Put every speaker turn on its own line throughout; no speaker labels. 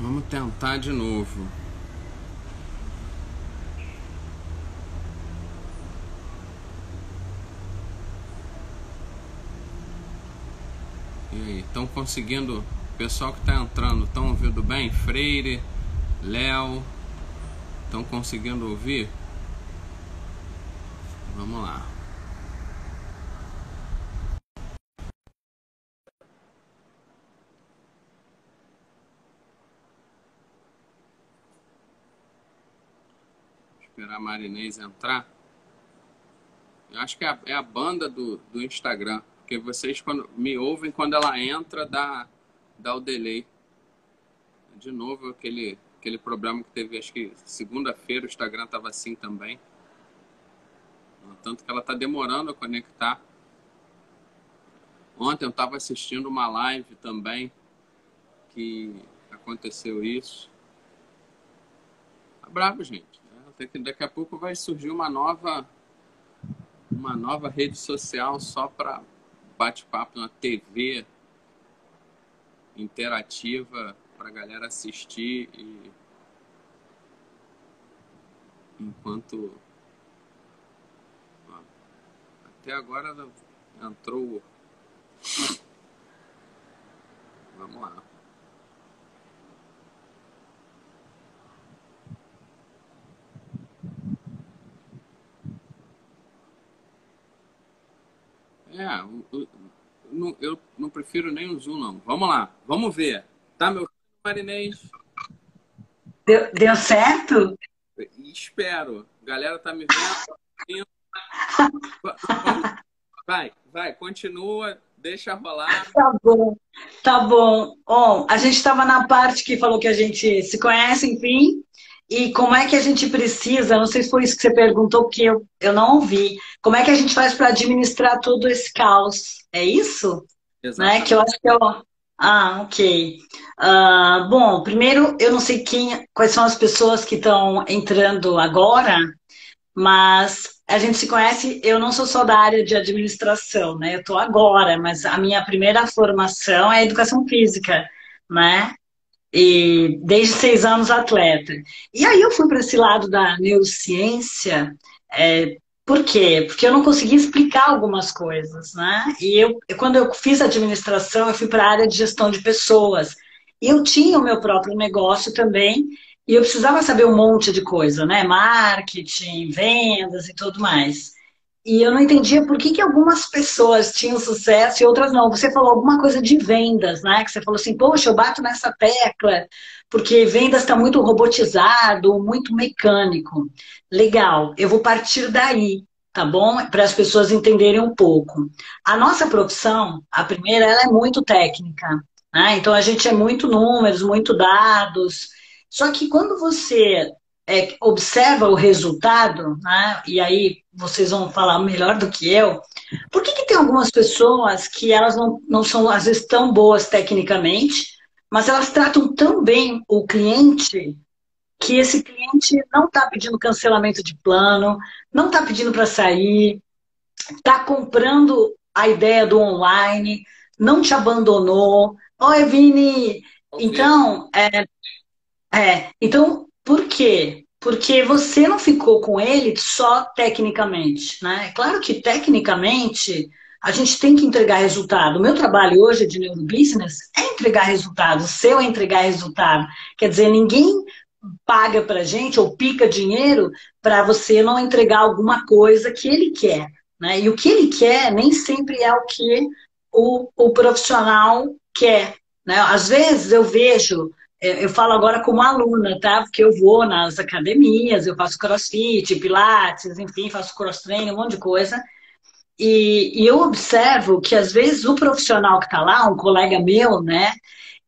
Vamos tentar de novo. E aí, estão conseguindo? O pessoal que está entrando, estão ouvindo bem? Freire, Léo, estão conseguindo ouvir? Vamos lá. A Marinês entrar. Eu acho que é a, é a banda do, do Instagram. Porque vocês quando me ouvem quando ela entra, dá, dá o delay. De novo, aquele, aquele problema que teve, acho que segunda-feira o Instagram estava assim também. Tanto que ela está demorando a conectar. Ontem eu estava assistindo uma live também que aconteceu isso. Tá bravo, gente. Daqui a pouco vai surgir uma nova uma nova rede social só para bate-papo na TV interativa para galera assistir e enquanto até agora entrou vamos lá É, eu, eu não prefiro nem o Zoom, não. Vamos lá, vamos ver. Tá, meu Marinês?
Deu, deu certo?
Espero. A galera tá me vendo. Vai, vai, continua, deixa rolar.
Tá bom, tá bom. Bom, a gente estava na parte que falou que a gente se conhece, enfim, e como é que a gente precisa, não sei se foi isso que você perguntou, porque eu, eu não ouvi, como é que a gente faz para administrar todo esse caos? É isso? Exatamente. Né? Que eu acho que eu... Ah, ok. Uh, bom, primeiro, eu não sei quem, quais são as pessoas que estão entrando agora, mas a gente se conhece, eu não sou só da área de administração, né? Eu estou agora, mas a minha primeira formação é educação física, né? E desde seis anos atleta. E aí eu fui para esse lado da neurociência, é, por quê? Porque eu não conseguia explicar algumas coisas, né? E eu, quando eu fiz administração, eu fui para a área de gestão de pessoas. E eu tinha o meu próprio negócio também, e eu precisava saber um monte de coisa, né? Marketing, vendas e tudo mais. E eu não entendia por que, que algumas pessoas tinham sucesso e outras não. Você falou alguma coisa de vendas, né? Que você falou assim, poxa, eu bato nessa tecla, porque vendas está muito robotizado, muito mecânico. Legal, eu vou partir daí, tá bom? Para as pessoas entenderem um pouco. A nossa profissão, a primeira, ela é muito técnica. Né? Então a gente é muito números, muito dados. Só que quando você é, observa o resultado, né? e aí vocês vão falar melhor do que eu, por que, que tem algumas pessoas que elas não, não são, às vezes, tão boas tecnicamente, mas elas tratam tão bem o cliente que esse cliente não está pedindo cancelamento de plano, não está pedindo para sair, está comprando a ideia do online, não te abandonou. Oi, Vini! Então, é, é, então por quê? Porque você não ficou com ele só tecnicamente, né? É claro que tecnicamente a gente tem que entregar resultado. O meu trabalho hoje de neurobusiness é entregar resultado, o seu é entregar resultado. Quer dizer, ninguém paga pra gente ou pica dinheiro para você não entregar alguma coisa que ele quer. Né? E o que ele quer nem sempre é o que o, o profissional quer. Né? Às vezes eu vejo eu falo agora como aluna, tá? Porque eu vou nas academias, eu faço crossfit, pilates, enfim, faço cross-training, um monte de coisa. E, e, eu observo que às vezes o profissional que está lá, um colega meu, né?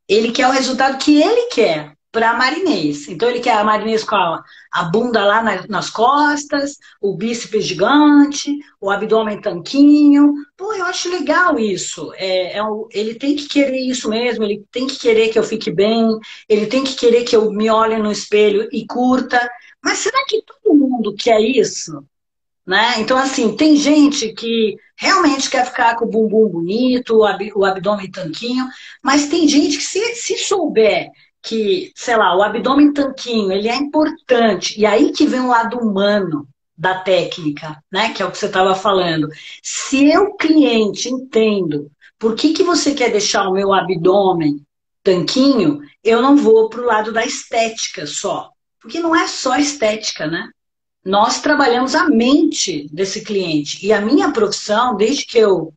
Ele quer o resultado que ele quer para marinês. Então ele quer a marinês com a, a bunda lá na, nas costas, o bíceps gigante, o abdômen tanquinho. Pô, eu acho legal isso. É, é um, ele tem que querer isso mesmo, ele tem que querer que eu fique bem, ele tem que querer que eu me olhe no espelho e curta. Mas será que todo mundo quer isso? Né? Então, assim, tem gente que realmente quer ficar com o bumbum bonito, o, ab o abdômen tanquinho, mas tem gente que, se, se souber que, sei lá, o abdômen tanquinho, ele é importante. E aí que vem o lado humano da técnica, né? Que é o que você estava falando. Se eu, cliente, entendo por que, que você quer deixar o meu abdômen tanquinho, eu não vou para o lado da estética só. Porque não é só estética, né? Nós trabalhamos a mente desse cliente. E a minha profissão, desde que eu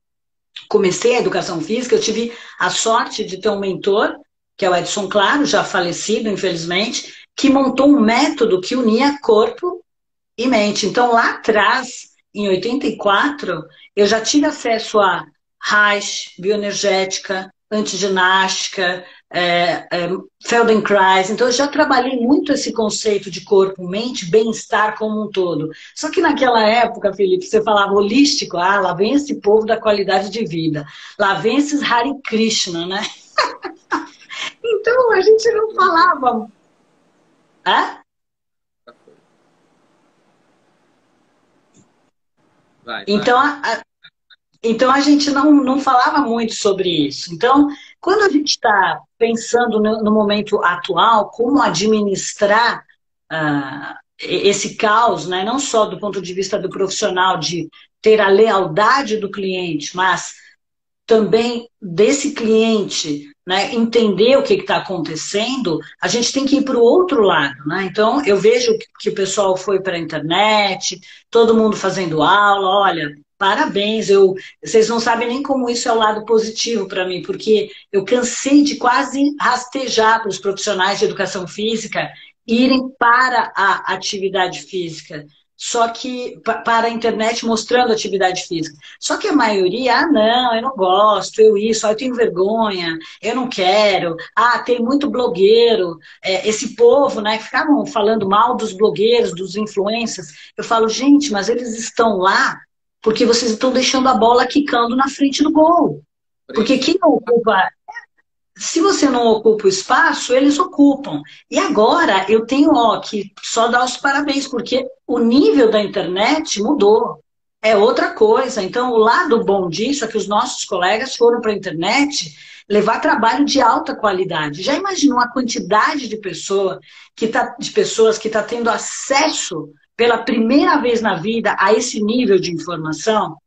comecei a educação física, eu tive a sorte de ter um mentor, que é o Edson Claro, já falecido, infelizmente, que montou um método que unia corpo e mente. Então, lá atrás, em 84, eu já tive acesso a Reich, bioenergética, antiginástica, é, é, Feldenkrais. Então, eu já trabalhei muito esse conceito de corpo, mente, bem-estar como um todo. Só que naquela época, Felipe, você falava holístico, ah, lá vem esse povo da qualidade de vida. Lá vem esses Hare Krishna, né? então, a gente não falava... Hã? Vai, vai. Então, a, então a gente não, não falava muito sobre isso. Então, quando a gente está pensando no, no, momento atual, como administrar uh, esse caos, né? não só do ponto de vista do profissional, de ter a lealdade do cliente, mas também desse cliente né, entender o que está acontecendo, a gente tem que ir para o outro lado. Né? Então, eu vejo que o pessoal foi para a internet, todo mundo fazendo aula, olha, parabéns, eu, vocês não sabem nem como isso é o lado positivo para mim, porque eu cansei de quase rastejar para os profissionais de educação física irem para a atividade física só que para a internet mostrando atividade física. Só que a maioria, ah, não, eu não gosto, eu isso, ah, eu tenho vergonha, eu não quero, ah, tem muito blogueiro, é, esse povo, né, que ficavam falando mal dos blogueiros, dos influencers. Eu falo, gente, mas eles estão lá porque vocês estão deixando a bola quicando na frente do gol. Porque quem ocupa se você não ocupa o espaço, eles ocupam. E agora eu tenho ó, que só dar os parabéns, porque o nível da internet mudou. É outra coisa. Então, o lado bom disso é que os nossos colegas foram para a internet levar trabalho de alta qualidade. Já imaginou a quantidade de, pessoa que tá, de pessoas que está tendo acesso pela primeira vez na vida a esse nível de informação?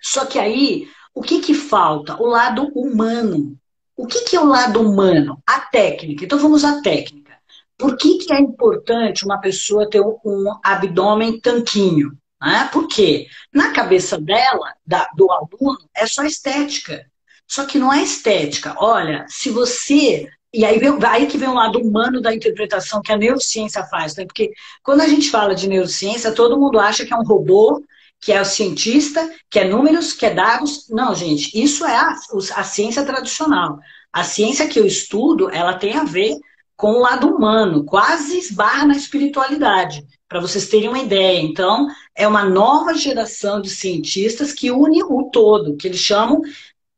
Só que aí, o que, que falta? O lado humano. O que, que é o lado humano? A técnica. Então vamos à técnica. Por que, que é importante uma pessoa ter um abdômen tanquinho? Né? Porque na cabeça dela, da, do aluno, é só estética. Só que não é estética. Olha, se você. E aí, vem, aí que vem o lado humano da interpretação que a neurociência faz. Né? Porque quando a gente fala de neurociência, todo mundo acha que é um robô que é o cientista, que é números, que é dados. Não, gente, isso é a, a ciência tradicional. A ciência que eu estudo, ela tem a ver com o lado humano, quase esbarra na espiritualidade, para vocês terem uma ideia. Então, é uma nova geração de cientistas que une o todo, que eles chamam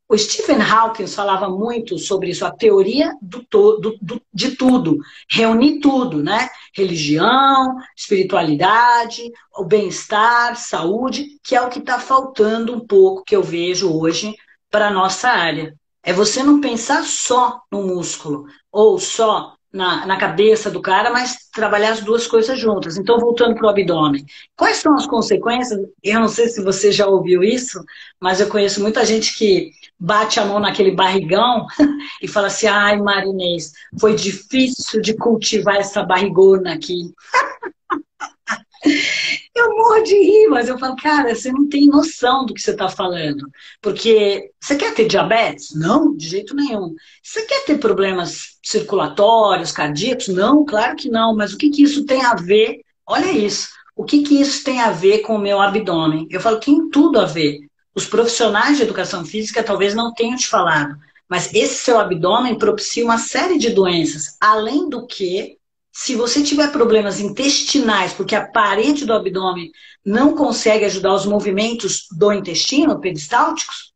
o Stephen Hawking falava muito sobre isso, a teoria do, do, do, de tudo, reunir tudo, né? Religião, espiritualidade, o bem-estar, saúde, que é o que está faltando um pouco, que eu vejo hoje para a nossa área. É você não pensar só no músculo, ou só na, na cabeça do cara, mas trabalhar as duas coisas juntas. Então, voltando para o abdômen. Quais são as consequências? Eu não sei se você já ouviu isso, mas eu conheço muita gente que bate a mão naquele barrigão e fala assim: ai, Marinês, foi difícil de cultivar essa barrigona aqui. Eu morro de rir, mas eu falo, cara, você não tem noção do que você está falando. Porque você quer ter diabetes? Não, de jeito nenhum. Você quer ter problemas circulatórios, cardíacos? Não, claro que não. Mas o que, que isso tem a ver? Olha isso. O que, que isso tem a ver com o meu abdômen? Eu falo, tem tudo a ver. Os profissionais de educação física talvez não tenham te falado, mas esse seu abdômen propicia uma série de doenças, além do que se você tiver problemas intestinais, porque a parede do abdômen não consegue ajudar os movimentos do intestino peristálticos,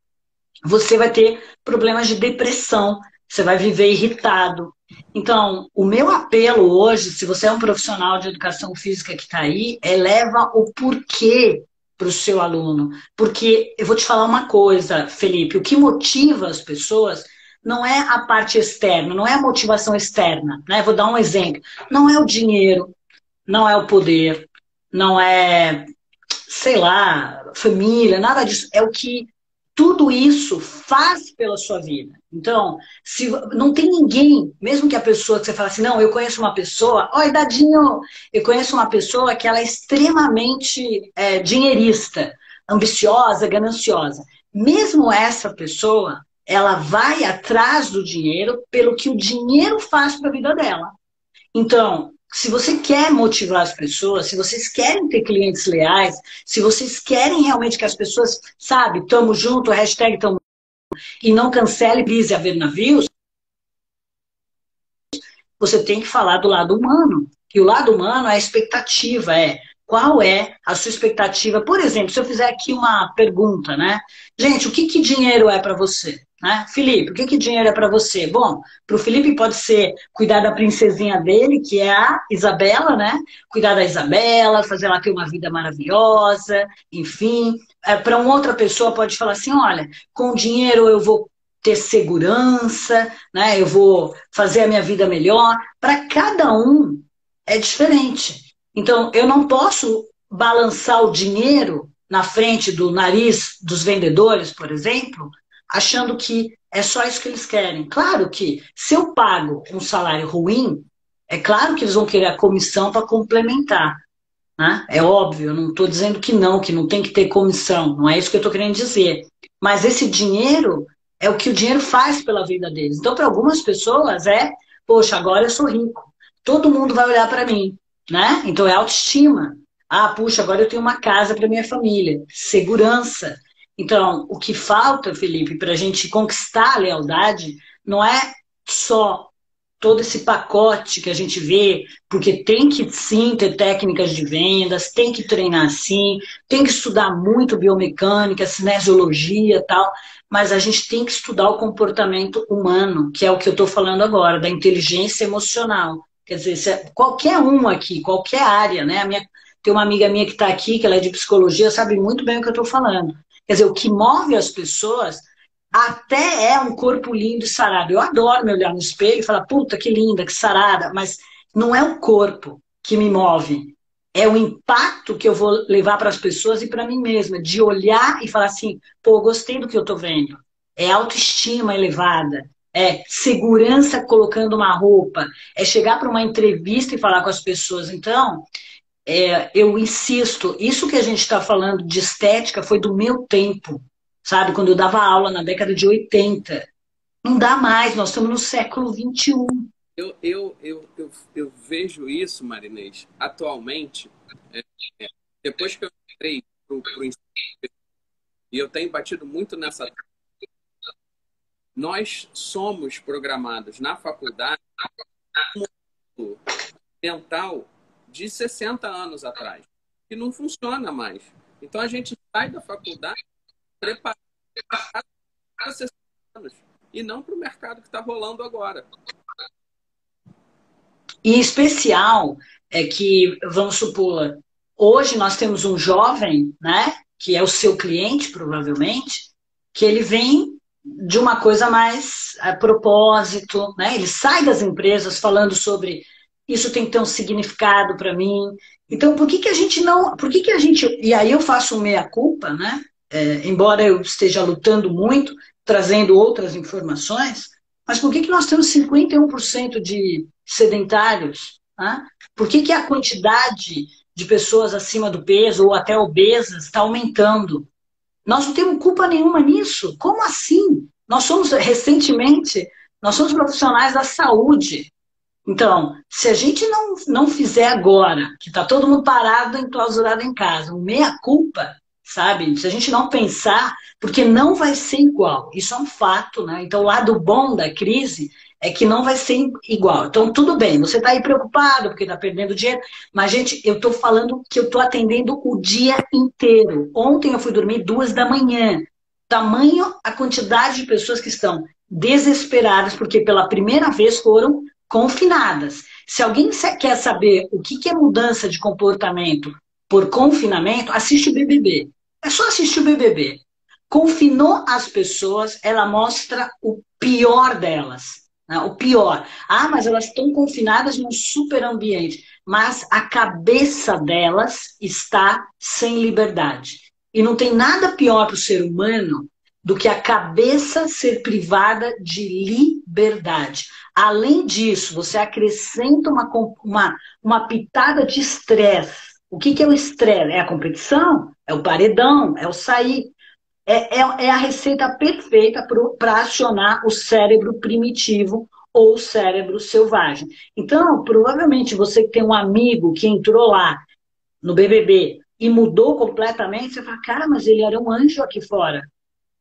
você vai ter problemas de depressão, você vai viver irritado. Então, o meu apelo hoje, se você é um profissional de educação física que está aí, é leva o porquê para o seu aluno. Porque eu vou te falar uma coisa, Felipe, o que motiva as pessoas não é a parte externa, não é a motivação externa. Né? Vou dar um exemplo. Não é o dinheiro, não é o poder, não é, sei lá, família, nada disso. É o que tudo isso faz pela sua vida. Então, se não tem ninguém, mesmo que a pessoa que você fala assim, não, eu conheço uma pessoa, oi, Dadinho, eu conheço uma pessoa que ela é extremamente é, dinheirista, ambiciosa, gananciosa. Mesmo essa pessoa, ela vai atrás do dinheiro pelo que o dinheiro faz para a vida dela. Então, se você quer motivar as pessoas, se vocês querem ter clientes leais, se vocês querem realmente que as pessoas, sabe, tamo junto, hashtag tamo e não cancele Bise a ver navios, você tem que falar do lado humano. E o lado humano é a expectativa, é qual é a sua expectativa. Por exemplo, se eu fizer aqui uma pergunta, né? Gente, o que, que dinheiro é para você? Né? Felipe, o que, que dinheiro é para você? Bom, para o Felipe pode ser cuidar da princesinha dele, que é a Isabela, né? Cuidar da Isabela, fazer ela ter uma vida maravilhosa, enfim. É, para uma outra pessoa pode falar assim, olha, com dinheiro eu vou ter segurança, né? Eu vou fazer a minha vida melhor. Para cada um é diferente. Então, eu não posso balançar o dinheiro na frente do nariz dos vendedores, por exemplo, achando que é só isso que eles querem. Claro que se eu pago um salário ruim, é claro que eles vão querer a comissão para complementar. Né? É óbvio, eu não estou dizendo que não, que não tem que ter comissão, não é isso que eu estou querendo dizer. Mas esse dinheiro é o que o dinheiro faz pela vida deles. Então, para algumas pessoas é, poxa, agora eu sou rico, todo mundo vai olhar para mim, né? Então é autoestima. Ah, puxa, agora eu tenho uma casa para minha família, segurança. Então, o que falta, Felipe, para a gente conquistar a lealdade, não é só todo esse pacote que a gente vê, porque tem que sim ter técnicas de vendas, tem que treinar sim, tem que estudar muito biomecânica, cinesiologia tal, mas a gente tem que estudar o comportamento humano, que é o que eu estou falando agora, da inteligência emocional. Quer dizer, é, qualquer um aqui, qualquer área, né? Minha, tem uma amiga minha que está aqui, que ela é de psicologia, sabe muito bem o que eu estou falando. Quer dizer, o que move as pessoas até é um corpo lindo e sarado. Eu adoro me olhar no espelho e falar, puta, que linda, que sarada, mas não é o corpo que me move. É o impacto que eu vou levar para as pessoas e para mim mesma, de olhar e falar assim, pô, gostei do que eu estou vendo. É autoestima elevada, é segurança colocando uma roupa, é chegar para uma entrevista e falar com as pessoas. Então, é, eu insisto, isso que a gente está falando de estética foi do meu tempo, sabe? Quando eu dava aula na década de 80. Não dá mais, nós estamos no século 21.
Eu, eu, eu, eu, eu vejo isso, Marinês, atualmente, é, é, depois que eu entrei para o e eu tenho batido muito nessa. Nós somos programados na faculdade um mental de 60 anos atrás, que não funciona mais. Então a gente sai da faculdade preparado para 60 anos e não para o mercado que está rolando agora.
E especial é que, vamos supor, hoje nós temos um jovem, né, que é o seu cliente, provavelmente, que ele vem de uma coisa mais a propósito, né? Ele sai das empresas falando sobre isso tem que ter um significado para mim. Então, por que, que a gente não. Por que, que a gente. E aí eu faço meia-culpa, né? É, embora eu esteja lutando muito, trazendo outras informações, mas por que, que nós temos 51% de sedentários? Né? Por que, que a quantidade de pessoas acima do peso ou até obesas está aumentando? Nós não temos culpa nenhuma nisso. Como assim? Nós somos, recentemente, nós somos profissionais da saúde. Então, se a gente não, não fizer agora, que está todo mundo parado, enclausurado em casa, um meia-culpa, sabe? Se a gente não pensar, porque não vai ser igual. Isso é um fato, né? Então, o lado bom da crise é que não vai ser igual. Então, tudo bem, você está aí preocupado porque está perdendo dinheiro, mas, gente, eu estou falando que eu estou atendendo o dia inteiro. Ontem eu fui dormir duas da manhã. Tamanho a quantidade de pessoas que estão desesperadas porque pela primeira vez foram confinadas. Se alguém quer saber o que é mudança de comportamento por confinamento, assiste o BBB. É só assistir o BBB. confinou as pessoas, ela mostra o pior delas. Né? O pior. Ah, mas elas estão confinadas num super ambiente. Mas a cabeça delas está sem liberdade. E não tem nada pior para o ser humano do que a cabeça ser privada de liberdade. Além disso, você acrescenta uma, uma, uma pitada de estresse. O que, que é o estresse? É a competição? É o paredão? É o sair? É, é, é a receita perfeita para acionar o cérebro primitivo ou o cérebro selvagem. Então, provavelmente você que tem um amigo que entrou lá no BBB e mudou completamente, você fala, cara, mas ele era um anjo aqui fora.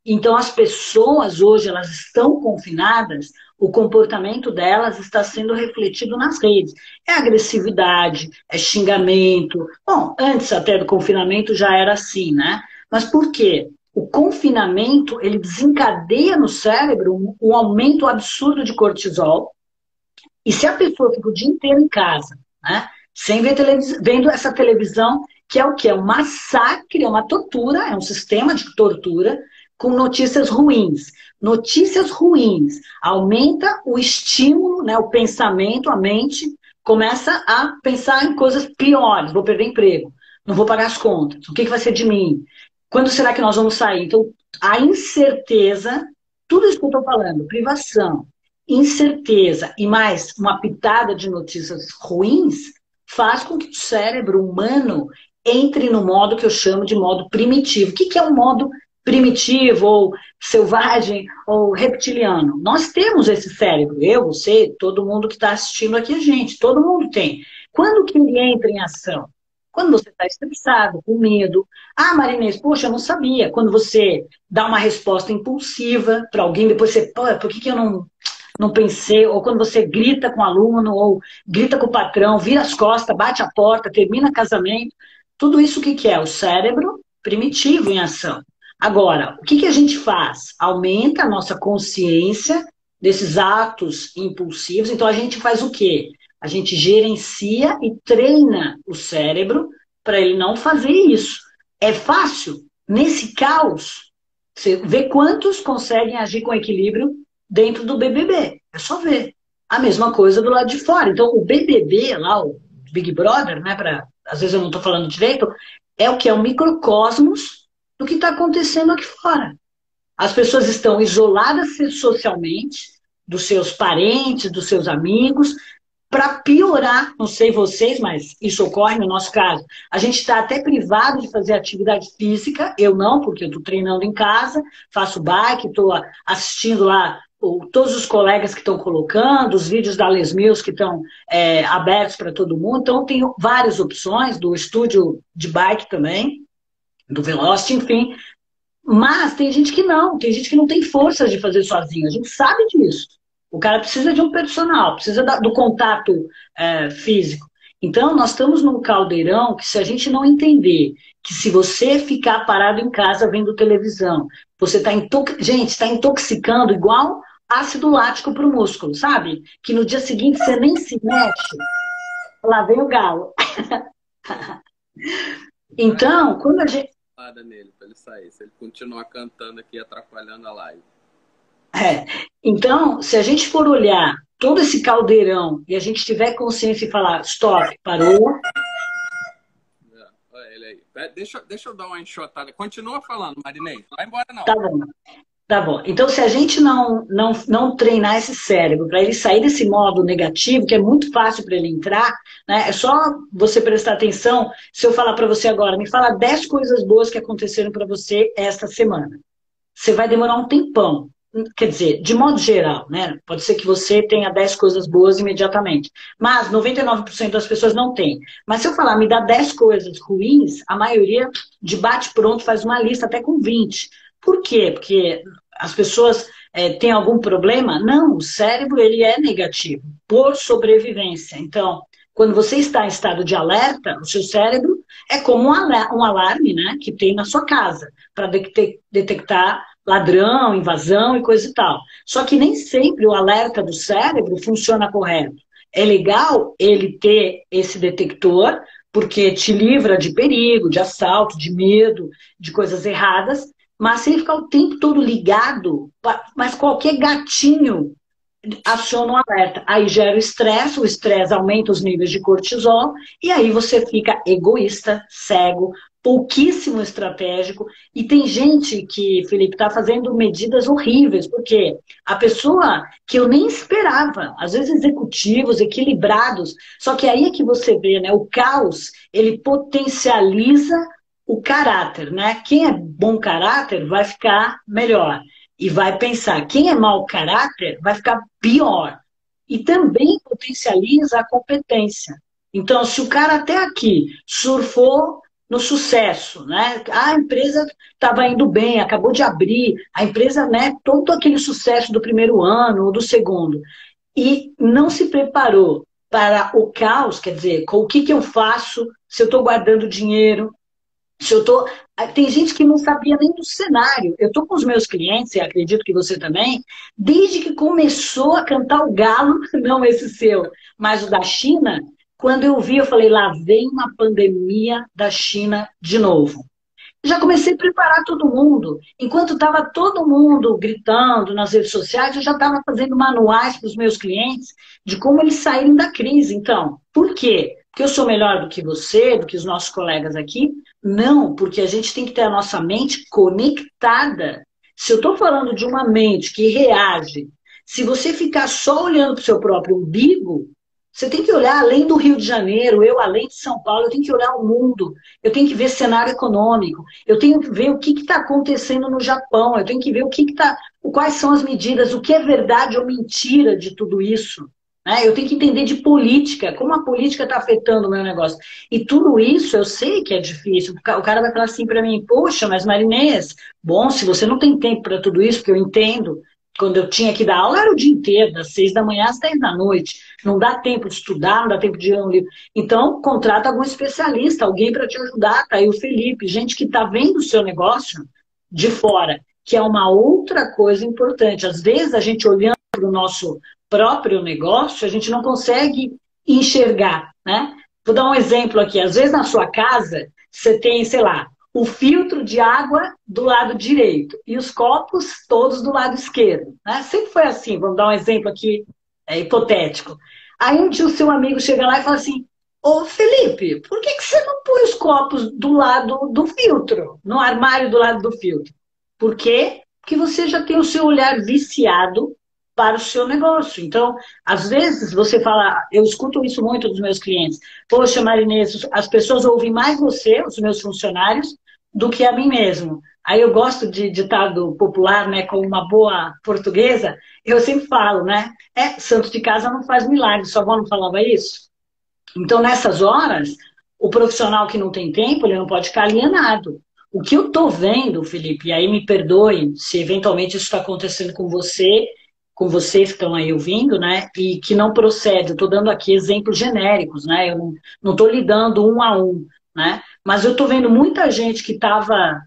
Então, as pessoas hoje, elas estão confinadas, o comportamento delas está sendo refletido nas redes. É agressividade, é xingamento. Bom, antes até do confinamento já era assim, né? Mas por quê? O confinamento, ele desencadeia no cérebro um, um aumento absurdo de cortisol. E se a pessoa fica o dia inteiro em casa, né? Sem ver vendo essa televisão, que é o que? É um massacre, é uma tortura, é um sistema de tortura, com notícias ruins. Notícias ruins aumenta o estímulo, né, o pensamento, a mente começa a pensar em coisas piores. Vou perder emprego, não vou pagar as contas. O que, que vai ser de mim? Quando será que nós vamos sair? Então, a incerteza, tudo isso que eu estou falando, privação, incerteza e mais uma pitada de notícias ruins, faz com que o cérebro humano entre no modo que eu chamo de modo primitivo. O que, que é o modo primitivo ou selvagem ou reptiliano. Nós temos esse cérebro, eu, você, todo mundo que está assistindo aqui a gente, todo mundo tem. Quando que ele entra em ação? Quando você está estressado, com medo. Ah, Marinês, poxa, eu não sabia. Quando você dá uma resposta impulsiva para alguém, depois você, Pô, por que, que eu não, não pensei? Ou quando você grita com o aluno, ou grita com o patrão, vira as costas, bate a porta, termina casamento. Tudo isso o que, que é? O cérebro primitivo em ação. Agora, o que, que a gente faz? Aumenta a nossa consciência desses atos impulsivos. Então, a gente faz o quê? A gente gerencia e treina o cérebro para ele não fazer isso. É fácil? Nesse caos, você vê quantos conseguem agir com equilíbrio dentro do BBB. É só ver. A mesma coisa do lado de fora. Então, o BBB, lá, o Big Brother, né, pra, às vezes eu não estou falando direito, é o que? É o microcosmos do que está acontecendo aqui fora. As pessoas estão isoladas socialmente dos seus parentes, dos seus amigos, para piorar, não sei vocês, mas isso ocorre no nosso caso. A gente está até privado de fazer atividade física, eu não, porque eu estou treinando em casa, faço bike, estou assistindo lá todos os colegas que estão colocando, os vídeos da Les Mills que estão é, abertos para todo mundo. Então, tenho várias opções do estúdio de bike também do Velocity, enfim. Mas tem gente que não, tem gente que não tem força de fazer sozinho, a gente sabe disso. O cara precisa de um personal, precisa do contato é, físico. Então, nós estamos num caldeirão que, se a gente não entender que se você ficar parado em casa vendo televisão, você está gente, está intoxicando igual ácido lático para o músculo, sabe? Que no dia seguinte você nem se mexe. Lá vem o galo. então, quando a gente
nele para ele sair. Se ele continuar cantando aqui atrapalhando a live.
É. Então, se a gente for olhar todo esse caldeirão e a gente tiver consciência e falar, stop, parou.
É. Deixa, deixa eu dar uma enxotada. Continua falando, Marinei. Vai embora, não.
Tá bom. Tá bom. Então, se a gente não, não, não treinar esse cérebro para ele sair desse modo negativo, que é muito fácil para ele entrar, né? é só você prestar atenção. Se eu falar para você agora, me fala 10 coisas boas que aconteceram para você esta semana. Você vai demorar um tempão. Quer dizer, de modo geral, né? Pode ser que você tenha 10 coisas boas imediatamente. Mas 99% das pessoas não têm. Mas se eu falar, me dá 10 coisas ruins, a maioria de bate-pronto faz uma lista até com 20. Por quê? Porque as pessoas é, têm algum problema? Não, o cérebro ele é negativo, por sobrevivência. Então, quando você está em estado de alerta, o seu cérebro é como um alarme né, que tem na sua casa, para detectar ladrão, invasão e coisa e tal. Só que nem sempre o alerta do cérebro funciona correto. É legal ele ter esse detector, porque te livra de perigo, de assalto, de medo, de coisas erradas, Mas se ele ficar o tempo todo ligado, mas qualquer gatinho aciona um alerta. Aí gera o estresse, o estresse aumenta os níveis de cortisol, e aí você fica egoísta, cego, pouquíssimo estratégico. E tem gente que, Felipe, está fazendo medidas horríveis, porque a pessoa que eu nem esperava, às vezes executivos, equilibrados, só que aí é que você vê, né? O caos, ele potencializa o caráter, né? Quem é bom caráter vai ficar melhor e vai pensar. Quem é mau caráter vai ficar pior. E também potencializa a competência. Então, se o cara até aqui surfou no sucesso, né? A empresa estava indo bem, acabou de abrir, a empresa, né? Todo aquele sucesso do primeiro ano ou do segundo e não se preparou para o caos, quer dizer, com o que, que eu faço se eu estou guardando dinheiro, se eu tô, ah, tem gente que não sabia nem do cenário. Eu estou com os meus clientes, e acredito que você também, desde que começou a cantar o galo, não esse seu, mas o da China, quando eu vi, eu falei, lá vem uma pandemia da China de novo. Já comecei a preparar todo mundo. Enquanto estava todo mundo gritando nas redes sociais, eu já estava fazendo manuais para os meus clientes de como eles saírem da crise. Então, por quê? Porque eu sou melhor do que você, do que os nossos colegas aqui, não, porque a gente tem que ter a nossa mente conectada. Se eu estou falando de uma mente que reage, se você ficar só olhando para o seu próprio umbigo, você tem que olhar além do Rio de Janeiro, eu além de São Paulo, eu tenho que olhar o mundo, eu tenho que ver cenário econômico, eu tenho que ver o que está acontecendo no Japão, eu tenho que ver o que está, quais são as medidas, o que é verdade ou mentira de tudo isso. Né? Eu tenho que entender de política, como a política está afetando o meu negócio. E tudo isso eu sei que é difícil. O cara vai falar assim para mim, poxa, mas Marinês, bom, se você não tem tempo para tudo isso, porque eu entendo, quando eu tinha que dar aula era o dia inteiro, das seis da manhã às dez da noite. Não dá tempo de estudar, não dá tempo de ler um livro. Então, contrata algum especialista, alguém para te ajudar. Tá aí o Felipe, gente que está vendo o seu negócio de fora, que é uma outra coisa importante. Às vezes, a gente olhando para o nosso próprio negócio, a gente não consegue enxergar, né? Vou dar um exemplo aqui. Às vezes na sua casa, você tem, sei lá, o filtro de água do lado direito e os copos todos do lado esquerdo. Né? Sempre foi assim, vamos dar um exemplo aqui é, hipotético. Aí um dia o seu amigo chega lá e fala assim, ô Felipe, por que, que você não põe os copos do lado do filtro, no armário do lado do filtro? Por quê? Porque você já tem o seu olhar viciado para o seu negócio. Então, às vezes você fala, eu escuto isso muito dos meus clientes, poxa, Marinês, as pessoas ouvem mais você, os meus funcionários, do que a mim mesmo. Aí eu gosto de ditado popular, né, como uma boa portuguesa, eu sempre falo, né, é, santo de casa não faz milagre, sua avó não falava isso? Então, nessas horas, o profissional que não tem tempo, ele não pode ficar alienado. O que eu estou vendo, Felipe, e aí me perdoe se eventualmente isso está acontecendo com você com vocês que estão aí ouvindo, né? E que não procede. Eu estou dando aqui exemplos genéricos, né? Eu não estou lidando um a um, né? Mas eu estou vendo muita gente que estava,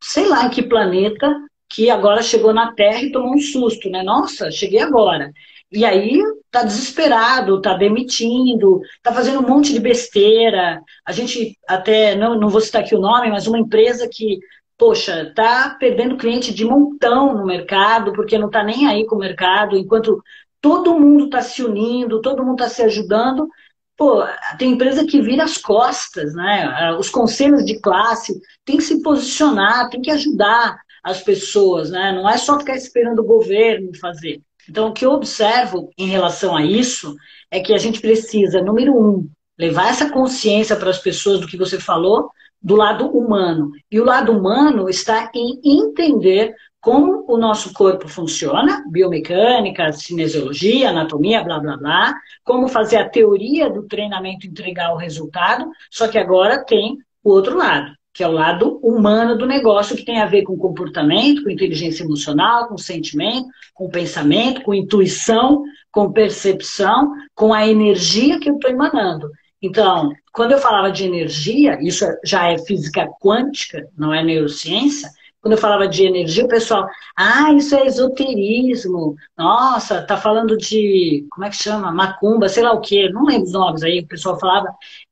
sei lá em que planeta, que agora chegou na Terra e tomou um susto, né? Nossa, cheguei agora. E aí tá desesperado, tá demitindo, tá fazendo um monte de besteira. A gente até, não, não vou citar aqui o nome, mas uma empresa que poxa, tá perdendo cliente de montão no mercado, porque não tá nem aí com o mercado, enquanto todo mundo está se unindo, todo mundo está se ajudando. Pô, tem empresa que vira as costas, né? Os conselhos de classe tem que se posicionar, tem que ajudar as pessoas, né? Não é só ficar esperando o governo fazer. Então, o que eu observo em relação a isso é que a gente precisa, número um, levar essa consciência para as pessoas do que você falou, do lado humano. E o lado humano está em entender como o nosso corpo funciona, biomecânica, cinesiologia, anatomia, blá, blá, blá, como fazer a teoria do treinamento entregar o resultado, só que agora tem o outro lado, que é o lado humano do negócio, que tem a ver com comportamento, com inteligência emocional, com sentimento, com pensamento, com intuição, com percepção, com a energia que eu estou emanando. Então, quando eu falava de energia, isso já é física quântica, não é neurociência. Quando eu falava de energia, o pessoal, ah, isso é esoterismo. Nossa, tá falando de, como é que chama? Macumba, sei lá o quê. Não lembro os nomes aí, o pessoal falava.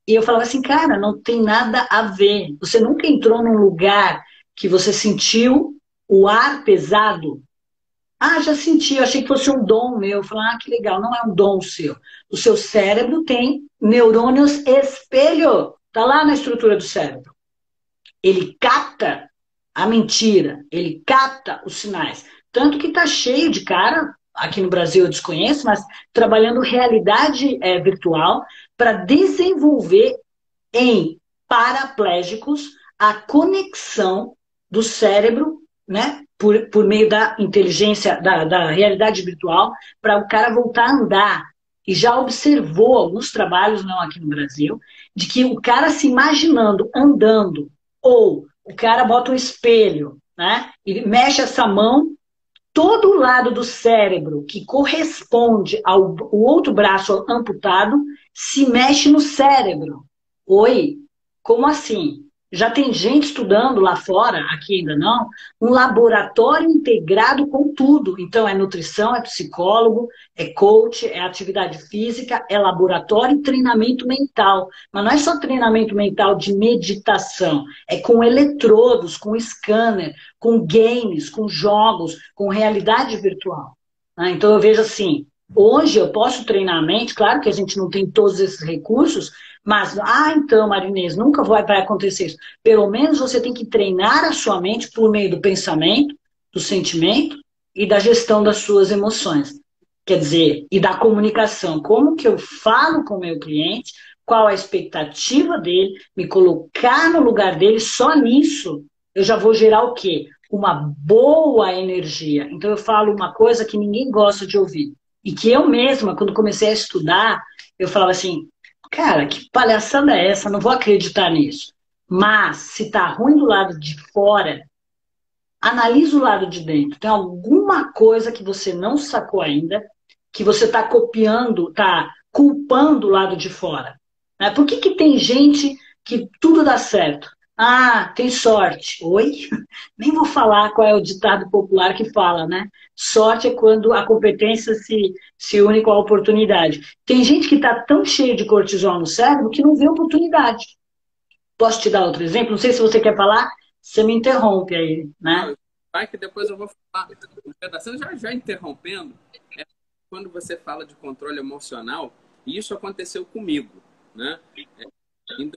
E eu falava assim, cara, não tem nada a ver. Você nunca entrou num lugar que você sentiu o ar pesado? Ah, já senti, eu achei que fosse um dom meu. Eu falei, ah, que legal, não é um dom seu. O seu cérebro tem neurônios espelho, tá lá na estrutura do cérebro. Ele capta a mentira, ele capta os sinais. Tanto que tá cheio de cara, aqui no Brasil eu desconheço, mas trabalhando realidade é, virtual para desenvolver em paraplégicos a conexão do cérebro, né, por, por meio da inteligência, da, da realidade virtual, para o cara voltar a andar. E já observou alguns trabalhos, não aqui no Brasil, de que o cara se imaginando andando, ou o cara bota um espelho, né, e mexe essa mão, todo o lado do cérebro que corresponde ao outro braço amputado se mexe no cérebro. Oi, como assim? Já tem gente estudando lá fora, aqui ainda não, um laboratório integrado com tudo. Então, é nutrição, é psicólogo, é coach, é atividade física, é laboratório e treinamento mental. Mas não é só treinamento mental de meditação, é com eletrodos, com scanner, com games, com jogos, com realidade virtual. Né? Então, eu vejo assim, hoje eu posso treinar a mente, claro que a gente não tem todos esses recursos, mas, ah, então, Marinês, nunca vai, vai acontecer isso. Pelo menos você tem que treinar a sua mente por meio do pensamento, do sentimento e da gestão das suas emoções. Quer dizer, e da comunicação. Como que eu falo com o meu cliente, qual a expectativa dele, me colocar no lugar dele, só nisso eu já vou gerar o quê? Uma boa energia. Então eu falo uma coisa que ninguém gosta de ouvir. E que eu mesma, quando comecei a estudar, eu falava assim, Cara, que palhaçada é essa? Não vou acreditar nisso. Mas, se tá ruim do lado de fora, analisa o lado de dentro. Tem alguma coisa que você não sacou ainda, que você está copiando, está culpando o lado de fora. Né? Por que, que tem gente que tudo dá certo? Ah, tem sorte. Oi? Nem vou falar qual é o ditado popular que fala, né? Sorte é quando a competência se, se une com a oportunidade. Tem gente que está tão cheio de cortisol no cérebro que não vê oportunidade. Posso te dar outro exemplo? Não sei se você quer falar, você me interrompe aí, né?
Vai que depois eu vou falar um pedacinho, já, já interrompendo. É quando você fala de controle emocional, e isso aconteceu comigo, né? É, em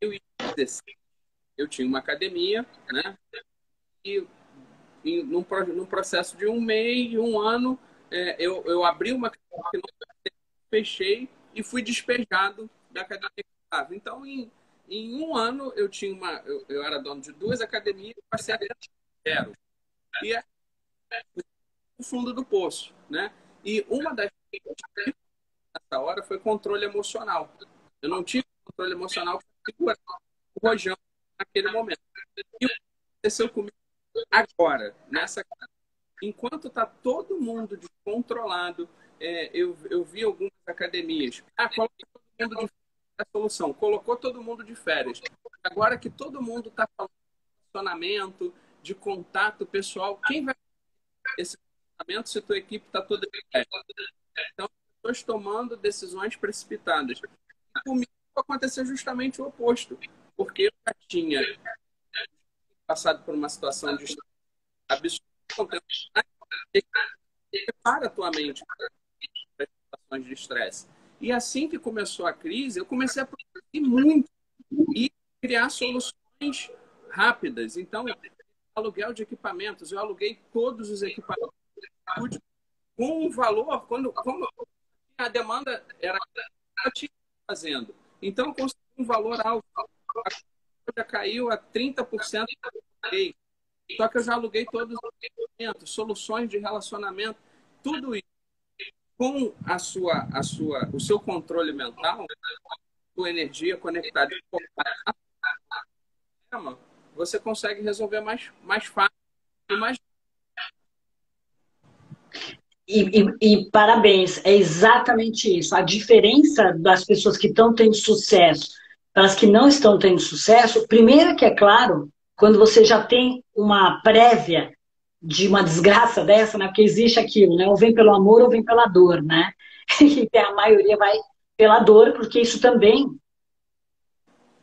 2016, eu tinha uma academia, né? E em, num, num processo de um mês, um ano, é, eu, eu abri uma academia, fechei e fui despejado da academia que estava. Então, em, em um ano, eu tinha uma. Eu, eu era dono de duas academias passei a zero. E é o fundo do poço, né? E uma das nessa hora foi controle emocional. Eu não tive controle emocional para o rojão naquele momento. E o que aconteceu comigo agora, nessa enquanto está todo mundo descontrolado, é, eu, eu vi algumas academias. Ah, coloca todo mundo de férias a solução. Colocou todo mundo de férias. Agora que todo mundo está falando de relacionamento, de contato pessoal, quem vai esse relacionamento se tua equipe está toda de férias? Então, pessoas tomando decisões precipitadas. Comigo aconteceu justamente o oposto porque eu já tinha passado por uma situação de absurda. Prepara a tua mente para situações de estresse. E assim que começou a crise, eu comecei a produzir muito e criar soluções rápidas. Então, aluguel de equipamentos, eu aluguei todos os equipamentos com um valor, quando como a demanda era fazendo. Então, eu consegui um valor alto já caiu a 30% Só que eu já aluguei todos os equipamentos, soluções de relacionamento, tudo isso com a sua, a sua, o seu controle mental, sua energia conectada você consegue resolver mais, mais fácil e mais
e, e, e, parabéns, é exatamente isso. A diferença das pessoas que estão tendo sucesso para as que não estão tendo sucesso, primeiro que é claro, quando você já tem uma prévia de uma desgraça dessa, né? Porque existe aquilo, né? Ou vem pelo amor ou vem pela dor, né? E a maioria vai pela dor, porque isso também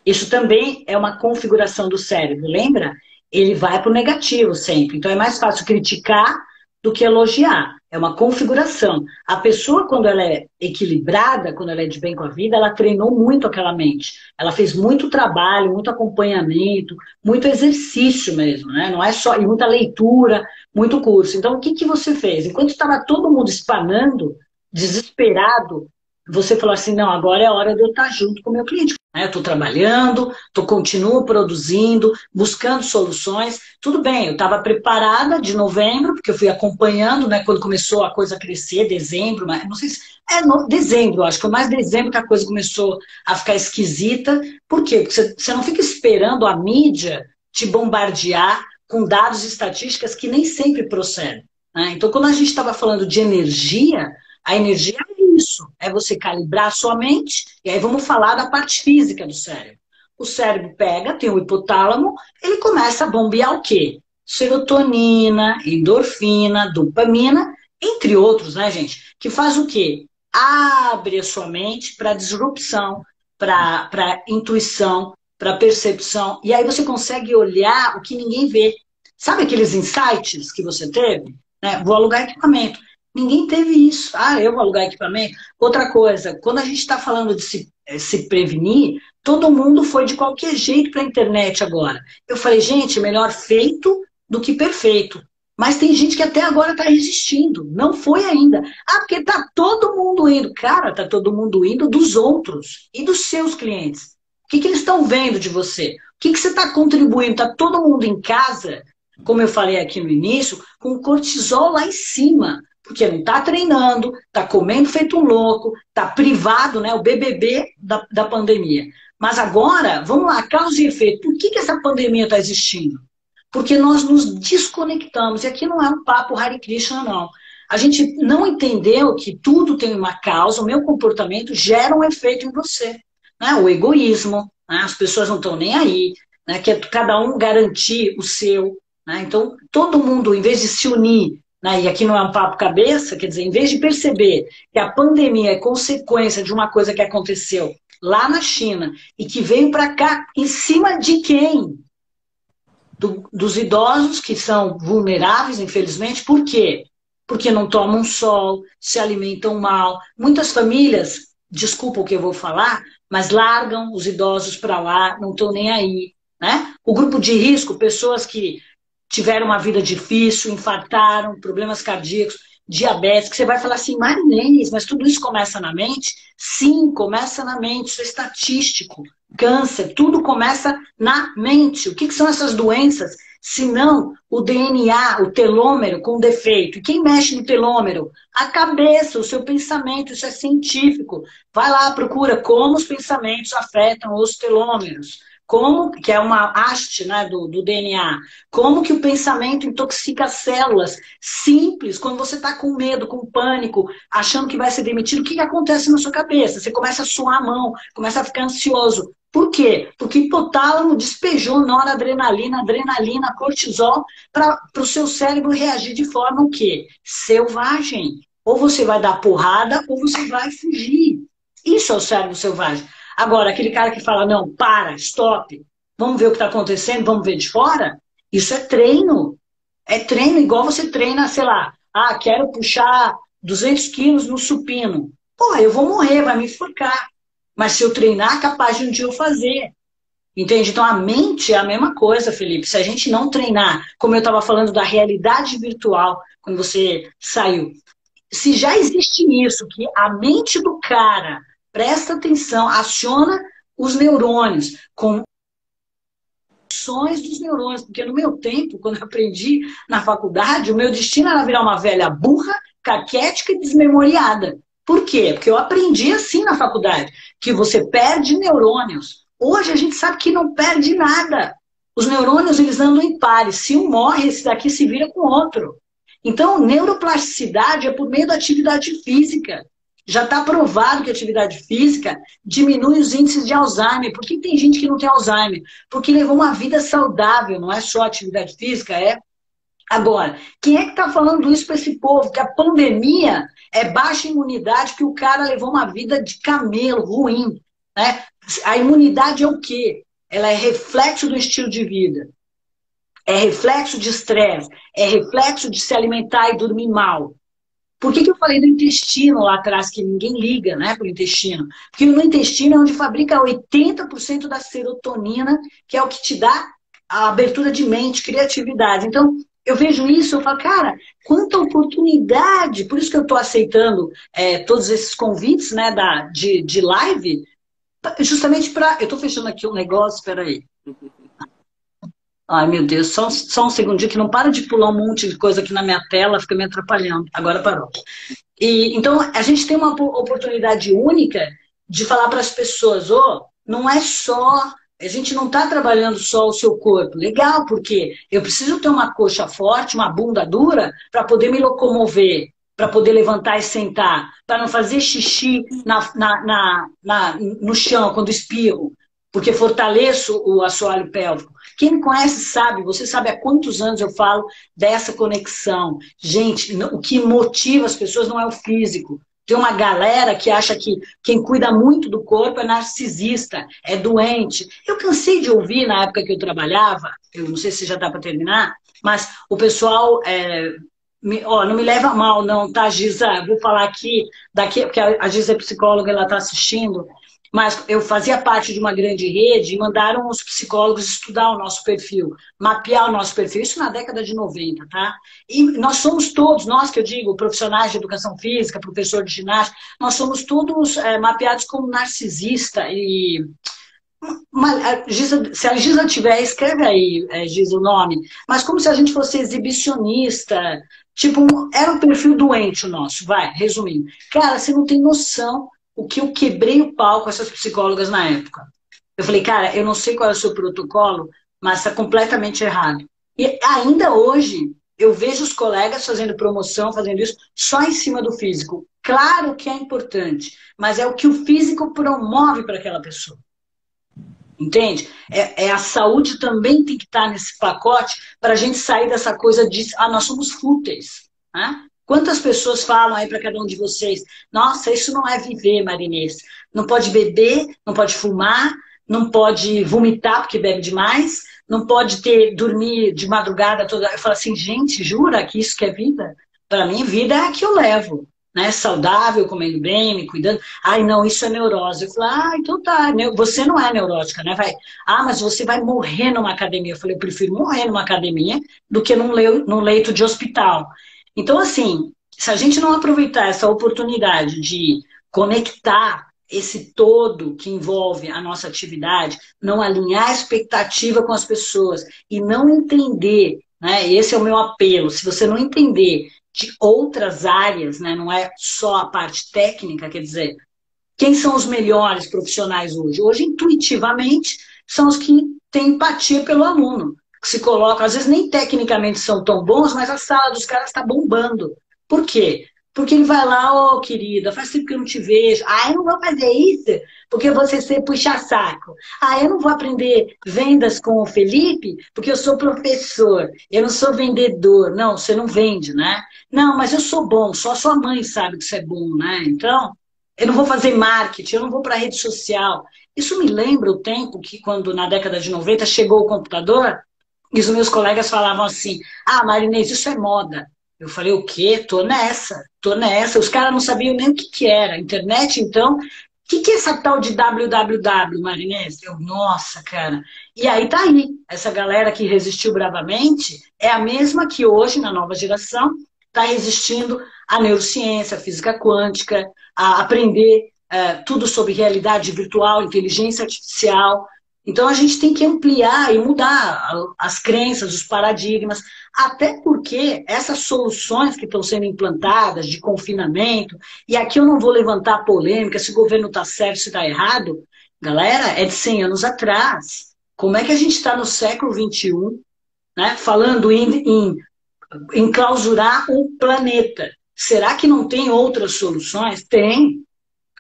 isso também é uma configuração do cérebro, lembra? ele vai para o negativo sempre. Então é mais fácil criticar do que elogiar. É uma configuração. A pessoa, quando ela é equilibrada, quando ela é de bem com a vida, ela treinou muito aquela mente. Ela fez muito trabalho, muito acompanhamento, muito exercício mesmo, né? Não é só. E muita leitura, muito curso. Então, o que, que você fez? Enquanto estava todo mundo espanando, desesperado, você falou assim: não, agora é hora de eu estar junto com o meu cliente. Né? Eu estou trabalhando, tô, continuo produzindo, buscando soluções. Tudo bem, eu estava preparada de novembro, porque eu fui acompanhando, né, quando começou a coisa a crescer, dezembro, mas não sei se. É no, dezembro, acho que foi mais dezembro que a coisa começou a ficar esquisita. Por quê? Porque você, não fica esperando a mídia te bombardear com dados e estatísticas que nem sempre procedem. Né? Então, quando a gente estava falando de energia, a energia isso, é você calibrar a sua mente, e aí vamos falar da parte física do cérebro. O cérebro pega, tem o hipotálamo, ele começa a bombear o quê? Serotonina, endorfina, dopamina, entre outros, né, gente? Que faz o quê? Abre a sua mente para disrupção, para intuição, para percepção, e aí você consegue olhar o que ninguém vê. Sabe aqueles insights que você teve? Né? Vou alugar equipamento. Ninguém teve isso. Ah, eu vou alugar equipamento. Outra coisa, quando a gente está falando de se, eh, se prevenir, todo mundo foi de qualquer jeito para a internet agora. Eu falei, gente, melhor feito do que perfeito. Mas tem gente que até agora está resistindo. Não foi ainda. Ah, porque tá todo mundo indo. Cara, tá todo mundo indo dos outros e dos seus clientes. O que, que eles estão vendo de você? O que, que você está contribuindo? Tá todo mundo em casa, como eu falei aqui no início, com cortisol lá em cima porque não está treinando, está comendo feito um louco, está privado, né? O BBB da, da pandemia. Mas agora, vamos lá, causa e efeito. Por que, que essa pandemia está existindo? Porque nós nos desconectamos. E aqui não é um papo Hare Krishna, não. A gente não entendeu que tudo tem uma causa, o meu comportamento gera um efeito em você. Né? O egoísmo, né? as pessoas não estão nem aí, né? que é cada um garantir o seu. Né? Então, todo mundo, em vez de se unir né? e aqui não é um papo cabeça, quer dizer, em vez de perceber que a pandemia é consequência de uma coisa que aconteceu lá na China e que veio para cá em cima de quem? Do, dos idosos que são vulneráveis, infelizmente, por quê? Porque não tomam sol, se alimentam mal. Muitas famílias, desculpa o que eu vou falar, mas largam os idosos para lá, não estão nem aí. Né? O grupo de risco, pessoas que tiveram uma vida difícil, infartaram, problemas cardíacos, diabetes, que você vai falar assim, Marinês, mas tudo isso começa na mente? Sim, começa na mente, isso é estatístico. Câncer, tudo começa na mente. O que, que são essas doenças? Se não o DNA, o telômero com defeito. E quem mexe no telômero? A cabeça, o seu pensamento, isso é científico. Vai lá, procura como os pensamentos afetam os telômeros como que é uma haste né, do, do, DNA, como que o pensamento intoxica as células, simples, quando você está com medo, com pânico, achando que vai ser demitido, o que, que acontece na sua cabeça? Você começa a suar a mão, começa a ficar ansioso. Por quê? Porque hipotálamo despejou noradrenalina, adrenalina, cortisol, para o seu cérebro reagir de forma o quê? Selvagem. Ou você vai dar porrada, ou você vai fugir. Isso é o cérebro selvagem. Agora, aquele cara que fala, não, para, stop, vamos ver o que está acontecendo, vamos ver de fora, isso é treino. É treino igual você treina, sei lá, ah, quero puxar 200 quilos no supino. Pô, eu vou morrer, vai me enforcar. Mas se eu treinar, capaz de um dia eu fazer. Entende? Então a mente é a mesma coisa, Felipe. Se a gente não treinar, como eu estava falando da realidade virtual, quando você saiu, se já existe isso, que a mente do cara presta atenção, aciona os neurônios com funções dos neurônios, porque no meu tempo, quando eu aprendi na faculdade, o meu destino era virar uma velha burra, caquética e desmemoriada. Por quê? Porque eu aprendi assim na faculdade, que você perde neurônios. Hoje a gente sabe que não perde nada. Os neurônios, eles andam em pares. Se um morre, esse daqui se vira com outro. Então, neuroplasticidade é por meio da atividade física. Já está provado que a atividade física diminui os índices de Alzheimer. Por que tem gente que não tem Alzheimer? Porque levou uma vida saudável, não é só atividade física, é. Agora, quem é que está falando isso para esse povo? Que a pandemia é baixa imunidade, que o cara levou uma vida de camelo, ruim. Né? A imunidade é o quê? Ela é reflexo do estilo de vida. é reflexo de estresse, é reflexo de se alimentar e dormir mal. Por que, que eu falei do intestino lá atrás, que ninguém liga né, para o intestino? Porque no intestino é onde fabrica 80% da serotonina, que é o que te dá a abertura de mente, criatividade. Então, eu vejo isso, eu falo, cara, quanta oportunidade! Por isso que eu estou aceitando é, todos esses convites né, da, de, de live, justamente para. Eu estou fechando aqui um negócio, peraí. Ai, meu Deus, só, só um segundinho que não para de pular um monte de coisa aqui na minha tela, fica me atrapalhando. Agora parou. E, então, a gente tem uma oportunidade única de falar para as pessoas, oh, não é só. A gente não está trabalhando só o seu corpo. Legal, porque eu preciso ter uma coxa forte, uma bunda dura, para poder me locomover, para poder levantar e sentar, para não fazer xixi na, na, na, na, no chão quando espirro, porque fortaleço o assoalho pélvico. Quem me conhece sabe, você sabe há quantos anos eu falo dessa conexão. Gente, o que motiva as pessoas não é o físico. Tem uma galera que acha que quem cuida muito do corpo é narcisista, é doente. Eu cansei de ouvir na época que eu trabalhava, eu não sei se já dá para terminar, mas o pessoal é, me, ó, não me leva mal, não, tá, Giza? Vou falar aqui, daqui, porque a Giza é psicóloga, ela está assistindo mas eu fazia parte de uma grande rede e mandaram os psicólogos estudar o nosso perfil, mapear o nosso perfil, isso na década de 90, tá? E nós somos todos, nós que eu digo, profissionais de educação física, professor de ginástica, nós somos todos é, mapeados como narcisista e uma, se a Giza tiver, escreve aí, é, Giza, o nome. Mas como se a gente fosse exibicionista. Tipo, era um perfil doente o nosso, vai, resumindo. Cara, você não tem noção o que eu quebrei o pau com essas psicólogas na época. Eu falei, cara, eu não sei qual é o seu protocolo, mas está completamente errado. E ainda hoje, eu vejo os colegas fazendo promoção, fazendo isso, só em cima do físico. Claro que é importante, mas é o que o físico promove para aquela pessoa. Entende? É, é, a saúde também tem que estar nesse pacote para a gente sair dessa coisa de, ah, nós somos fúteis. Né? Quantas pessoas falam aí para cada um de vocês? Nossa, isso não é viver, Marinês. Não pode beber, não pode fumar, não pode vomitar porque bebe demais, não pode ter dormir de madrugada toda. Eu falo assim, gente, jura que isso que é vida? Para mim, vida é a que eu levo. Né? Saudável, comendo bem, me cuidando. Ai, não, isso é neurose. Eu falo, ah, então tá, você não é neurótica, né? Vai, ah, mas você vai morrer numa academia. Eu falei, eu prefiro morrer numa academia do que num leito de hospital. Então, assim, se a gente não aproveitar essa oportunidade de conectar esse todo que envolve a nossa atividade, não alinhar a expectativa com as pessoas e não entender, né? Esse é o meu apelo. Se você não entender de outras áreas, né? Não é só a parte técnica, quer dizer, quem são os melhores profissionais hoje? Hoje, intuitivamente, são os que têm empatia pelo aluno que se colocam, às vezes nem tecnicamente são tão bons, mas a sala dos caras está bombando. Por quê? Porque ele vai lá, ô oh, querida, faz tempo que eu não te vejo. Ah, eu não vou fazer isso porque você ser puxa-saco. Ah, eu não vou aprender vendas com o Felipe porque eu sou professor. Eu não sou vendedor. Não, você não vende, né? Não, mas eu sou bom. Só sua mãe sabe que você é bom, né? Então, eu não vou fazer marketing, eu não vou para rede social. Isso me lembra o tempo que, quando na década de 90 chegou o computador, e os meus colegas falavam assim: ah, Marinês, isso é moda. Eu falei, o quê? Tô nessa, tô nessa. Os caras não sabiam nem o que, que era. Internet, então, o que, que é essa tal de www, Marinês? Eu, nossa, cara. E aí tá aí. Essa galera que resistiu bravamente é a mesma que hoje, na nova geração, está resistindo à neurociência, à física quântica, a aprender uh, tudo sobre realidade virtual, inteligência artificial, então a gente tem que ampliar e mudar as crenças, os paradigmas, até porque essas soluções que estão sendo implantadas de confinamento, e aqui eu não vou levantar polêmica se o governo está certo, se está errado, galera, é de 100 anos atrás. Como é que a gente está no século XXI, né, falando em, em, em clausurar o planeta? Será que não tem outras soluções? Tem.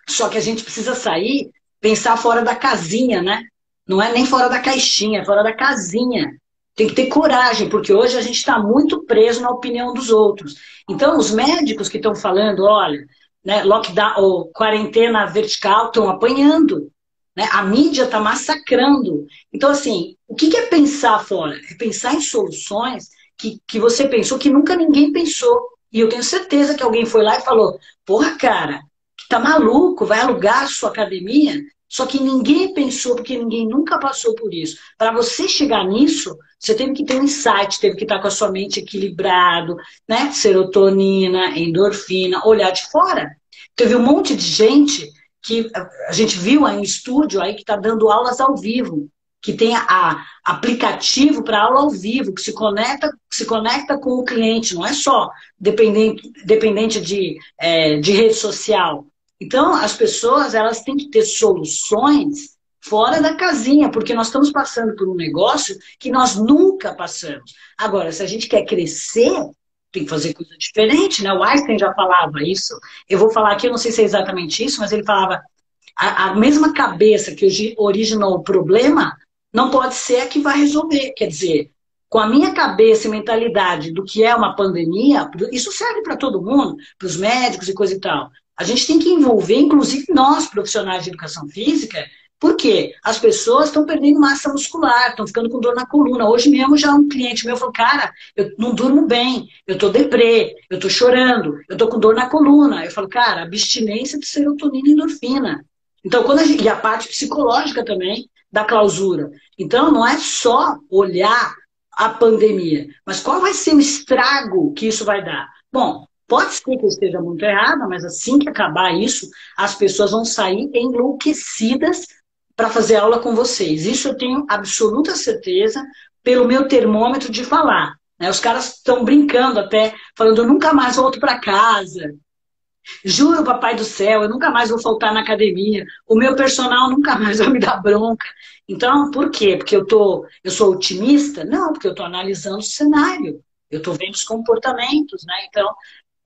Só que a gente precisa sair, pensar fora da casinha, né? Não é nem fora da caixinha, é fora da casinha. Tem que ter coragem, porque hoje a gente está muito preso na opinião dos outros. Então, os médicos que estão falando, olha, né, lockdown ou quarentena vertical estão apanhando. Né? A mídia está massacrando. Então, assim, o que, é pensar fora? É pensar em soluções que, que você pensou que nunca ninguém pensou. E eu tenho certeza que alguém foi lá e falou: porra, cara, tá maluco, vai alugar a sua academia? Só que ninguém pensou, porque ninguém nunca passou por isso. Para você chegar nisso, você teve que ter um insight, teve que estar com a sua mente equilibrado, né? Serotonina, endorfina, olhar de fora. Teve um monte de gente que a gente viu aí um estúdio aí que está dando aulas ao vivo, que tem a aplicativo para aula ao vivo, que se conecta, se conecta com o cliente, não é só dependente, dependente de, é, de rede social. Então, as pessoas elas têm que ter soluções fora da casinha, porque nós estamos passando por um negócio que nós nunca passamos. Agora, se a gente quer crescer, tem que fazer coisa diferente, né? O Einstein já falava isso. Eu vou falar aqui, eu não sei se é exatamente isso, mas ele falava a, a mesma cabeça que originou o problema não pode ser a que vai resolver. Quer dizer, com a minha cabeça e mentalidade do que é uma pandemia, isso serve para todo mundo, para os médicos e coisa e tal. A gente tem que envolver, inclusive nós, profissionais de educação física, porque as pessoas estão perdendo massa muscular, estão ficando com dor na coluna. Hoje mesmo já um cliente meu falou, cara, eu não durmo bem, eu estou deprê, eu estou chorando, eu estou com dor na coluna. Eu falo, cara, abstinência de serotonina e endorfina. Então, quando a gente, e a parte psicológica também da clausura. Então, não é só olhar a pandemia, mas qual vai ser o estrago que isso vai dar? Bom, Pode ser que eu esteja muito errada, mas assim que acabar isso, as pessoas vão sair enlouquecidas para fazer aula com vocês. Isso eu tenho absoluta certeza pelo meu termômetro de falar. Né? Os caras estão brincando até, falando, eu nunca mais volto para casa. Juro, papai do céu, eu nunca mais vou faltar na academia. O meu personal nunca mais vai me dar bronca. Então, por quê? Porque eu, tô, eu sou otimista? Não, porque eu estou analisando o cenário. Eu estou vendo os comportamentos, né? Então,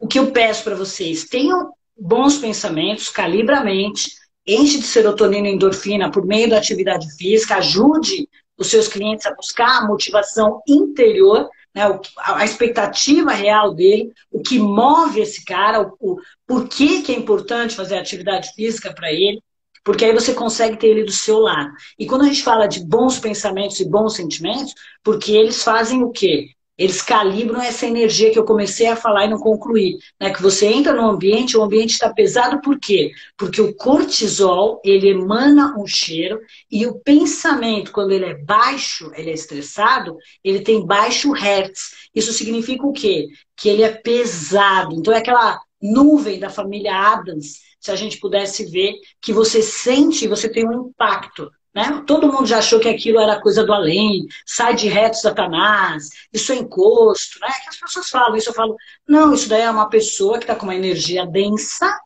o que eu peço para vocês, tenham bons pensamentos, calibra a mente, enche de serotonina e endorfina por meio da atividade física, ajude os seus clientes a buscar a motivação interior, né, a expectativa real dele, o que move esse cara, o, o por que, que é importante fazer atividade física para ele, porque aí você consegue ter ele do seu lado. E quando a gente fala de bons pensamentos e bons sentimentos, porque eles fazem o quê? Eles calibram essa energia que eu comecei a falar e não concluí. Né? Que você entra no ambiente, o ambiente está pesado por quê? Porque o cortisol, ele emana um cheiro e o pensamento, quando ele é baixo, ele é estressado, ele tem baixo hertz. Isso significa o quê? Que ele é pesado. Então é aquela nuvem da família Adams, se a gente pudesse ver, que você sente e você tem um impacto. Né? Todo mundo já achou que aquilo era coisa do além, sai de reto Satanás, isso é encosto, né? Que as pessoas falam isso, eu falo, não, isso daí é uma pessoa que está com uma energia densa,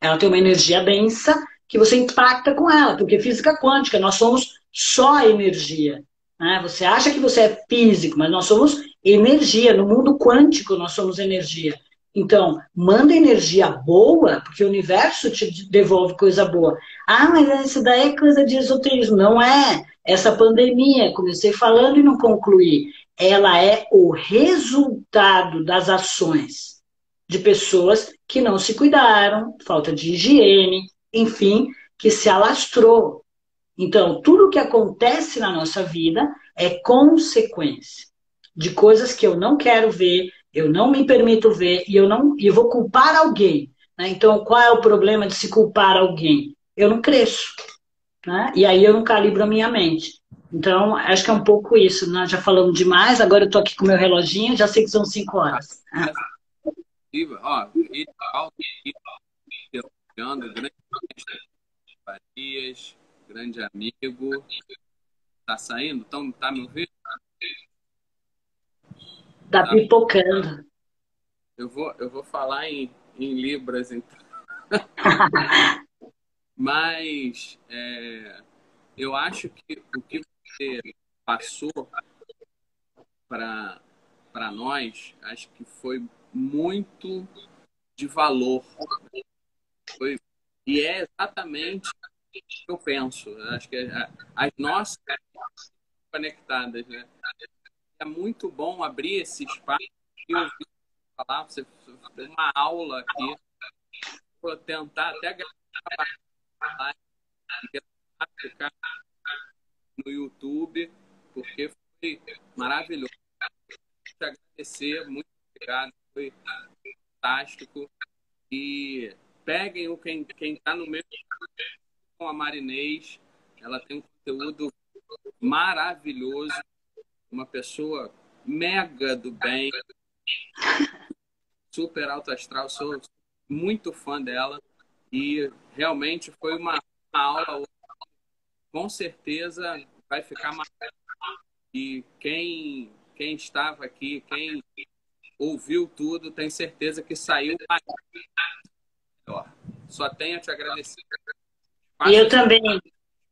ela tem uma energia densa que você impacta com ela, porque física quântica, nós somos só energia. Né? Você acha que você é físico, mas nós somos energia. No mundo quântico, nós somos energia. Então, manda energia boa, porque o universo te devolve coisa boa. Ah, mas isso daí é coisa de esoterismo. Não é. Essa pandemia, comecei falando e não concluí. Ela é o resultado das ações de pessoas que não se cuidaram, falta de higiene, enfim, que se alastrou. Então, tudo que acontece na nossa vida é consequência de coisas que eu não quero ver, eu não me permito ver e eu não e vou culpar alguém. Né? Então, qual é o problema de se culpar alguém? Eu não cresço. Né? E aí eu não calibro a minha mente. Então, acho que é um pouco isso. Nós já falamos demais, agora eu estou aqui com meu reloginho, já sei que são cinco horas.
Ó, grande Farias, grande amigo. Tá saindo? Então, tá me ouvindo?
Tá, tá pipocando.
Eu vou, eu vou falar em, em Libras, então. Mas é, eu acho que o que você passou para nós, acho que foi muito de valor. Foi, e é exatamente o que eu penso. Acho que as nossas conectadas, né? é muito bom abrir esse espaço e ouvir falar. Você uma aula aqui. Vou tentar até gravar no YouTube, porque foi maravilhoso. Te agradecer, muito obrigado, foi fantástico. E peguem o quem está no meio com a Marinês, ela tem um conteúdo maravilhoso, uma pessoa mega do bem, super alto astral, sou muito fã dela e realmente foi uma aula com certeza vai ficar marcado. E quem, quem estava aqui, quem ouviu tudo, tem certeza que saiu melhor. Só tenho a te agradecer.
E eu também.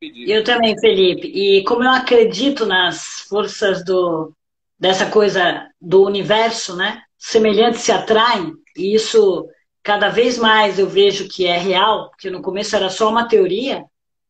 Eu também, Felipe. E como eu acredito nas forças do, dessa coisa do universo, né? Semelhantes se atraem, e isso cada vez mais eu vejo que é real, porque no começo era só uma teoria,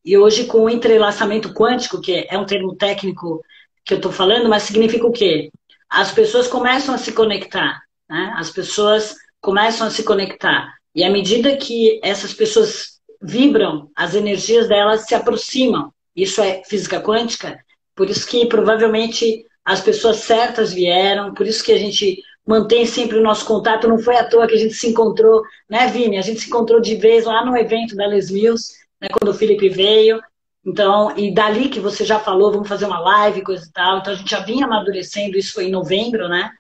e hoje, com o entrelaçamento quântico, que é um termo técnico que eu estou falando, mas significa o quê? As pessoas começam a se conectar, né? As pessoas começam a se conectar. E à medida que essas pessoas vibram, as energias delas se aproximam. Isso é física quântica. Por isso que provavelmente as pessoas certas vieram, por isso que a gente mantém sempre o nosso contato. Não foi à toa que a gente se encontrou, né, Vini? A gente se encontrou de vez lá no evento da Les Mills né, quando o Felipe veio. Então, e dali que você já falou, vamos fazer uma live, coisa e tal. Então, a gente já vinha amadurecendo, isso foi em novembro, né?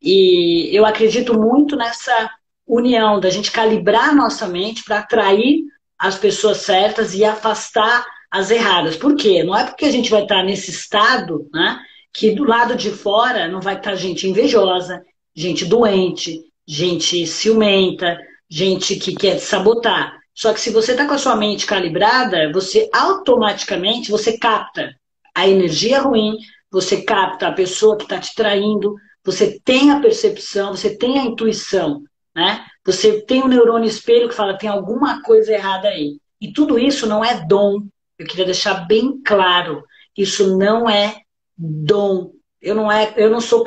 E eu acredito muito nessa união, da gente calibrar nossa mente para atrair as pessoas certas e afastar as erradas. Por quê? Não é porque a gente vai estar nesse estado, né? Que do lado de fora não vai estar gente invejosa, gente doente, gente ciumenta, gente que quer sabotar. Só que se você está com a sua mente calibrada, você automaticamente você capta a energia ruim, você capta a pessoa que está te traindo, você tem a percepção, você tem a intuição, né? Você tem um neurônio espelho que fala tem alguma coisa errada aí. E tudo isso não é dom. Eu queria deixar bem claro, isso não é dom. Eu não é, eu não sou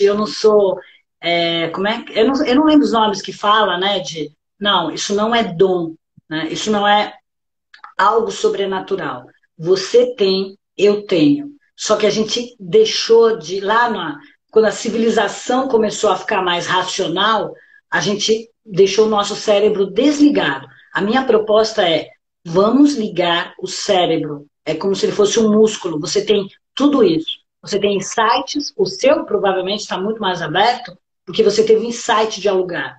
eu não sou é, como é, eu não, eu não lembro os nomes que fala, né? De não, isso não é dom, né? isso não é algo sobrenatural. Você tem, eu tenho. Só que a gente deixou de, lá na, quando a civilização começou a ficar mais racional, a gente deixou o nosso cérebro desligado. A minha proposta é, vamos ligar o cérebro. É como se ele fosse um músculo. Você tem tudo isso. Você tem insights, o seu provavelmente está muito mais aberto, porque você teve insight de alugar.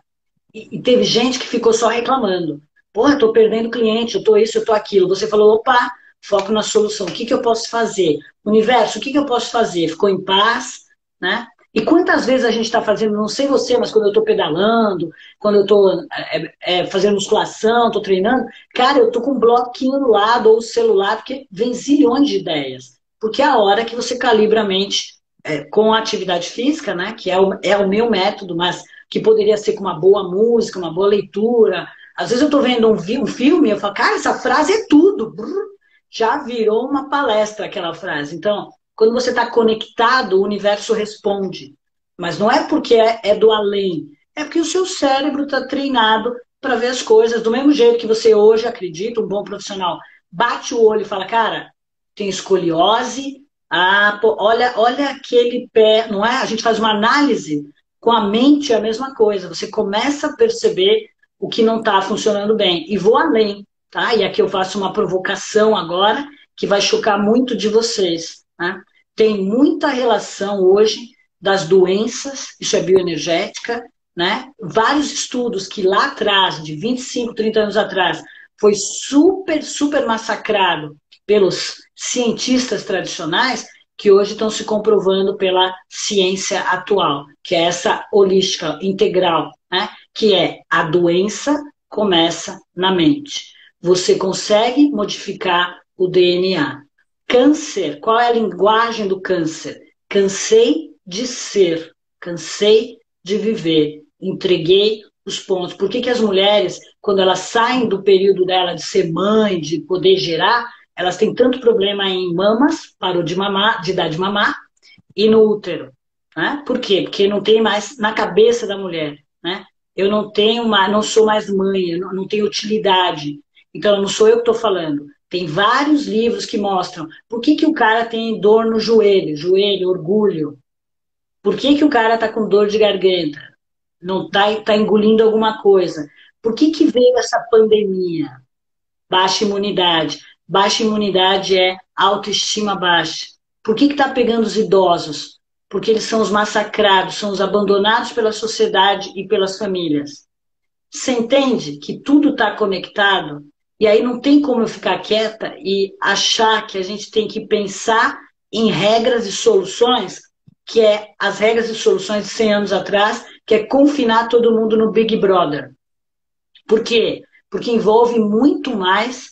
E, e teve gente que ficou só reclamando. Porra, tô perdendo cliente, eu tô isso, eu tô aquilo. Você falou, opa, foco na solução. O que, que eu posso fazer? Universo, o que, que eu posso fazer? Ficou em paz, né? E quantas vezes a gente está fazendo, não sei você, mas quando eu estou pedalando, quando eu estou é, é, fazendo musculação, estou treinando, cara, eu estou com um bloquinho do lado ou o celular, porque vem zilhões de ideias. Porque é a hora que você calibra a mente é, com a atividade física, né? Que é o, é o meu método, mas que poderia ser com uma boa música, uma boa leitura. Às vezes eu estou vendo um, um filme e eu falo, cara, essa frase é tudo. Já virou uma palestra aquela frase. Então, quando você está conectado, o universo responde. Mas não é porque é, é do além, é porque o seu cérebro está treinado para ver as coisas do mesmo jeito que você hoje acredita, um bom profissional bate o olho e fala, cara, tem escoliose, ah, pô, olha, olha aquele pé, não é? A gente faz uma análise com a mente é a mesma coisa. Você começa a perceber o que não está funcionando bem. E vou além, tá? E aqui eu faço uma provocação agora que vai chocar muito de vocês. Né? Tem muita relação hoje das doenças, isso é bioenergética, né? Vários estudos que lá atrás, de 25, 30 anos atrás, foi super, super massacrado pelos cientistas tradicionais, que hoje estão se comprovando pela ciência atual, que é essa holística integral, né? que é a doença começa na mente. Você consegue modificar o DNA. Câncer, qual é a linguagem do câncer? Cansei de ser, cansei de viver, entreguei os pontos. Por que, que as mulheres, quando elas saem do período dela de ser mãe, de poder gerar, elas têm tanto problema em mamas, parou de mamar, de dar de mamar, e no útero. Né? Por quê? Porque não tem mais na cabeça da mulher. Né? Eu não tenho mais, não sou mais mãe, não, não tenho utilidade. Então não sou eu que estou falando. Tem vários livros que mostram por que, que o cara tem dor no joelho, joelho, orgulho. Por que, que o cara está com dor de garganta? Não está tá engolindo alguma coisa? Por que, que veio essa pandemia? Baixa imunidade. Baixa imunidade é autoestima baixa. Por que está pegando os idosos? Porque eles são os massacrados, são os abandonados pela sociedade e pelas famílias. Você entende que tudo está conectado? E aí não tem como eu ficar quieta e achar que a gente tem que pensar em regras e soluções que é as regras e soluções de 100 anos atrás, que é confinar todo mundo no Big Brother. Por quê? Porque envolve muito mais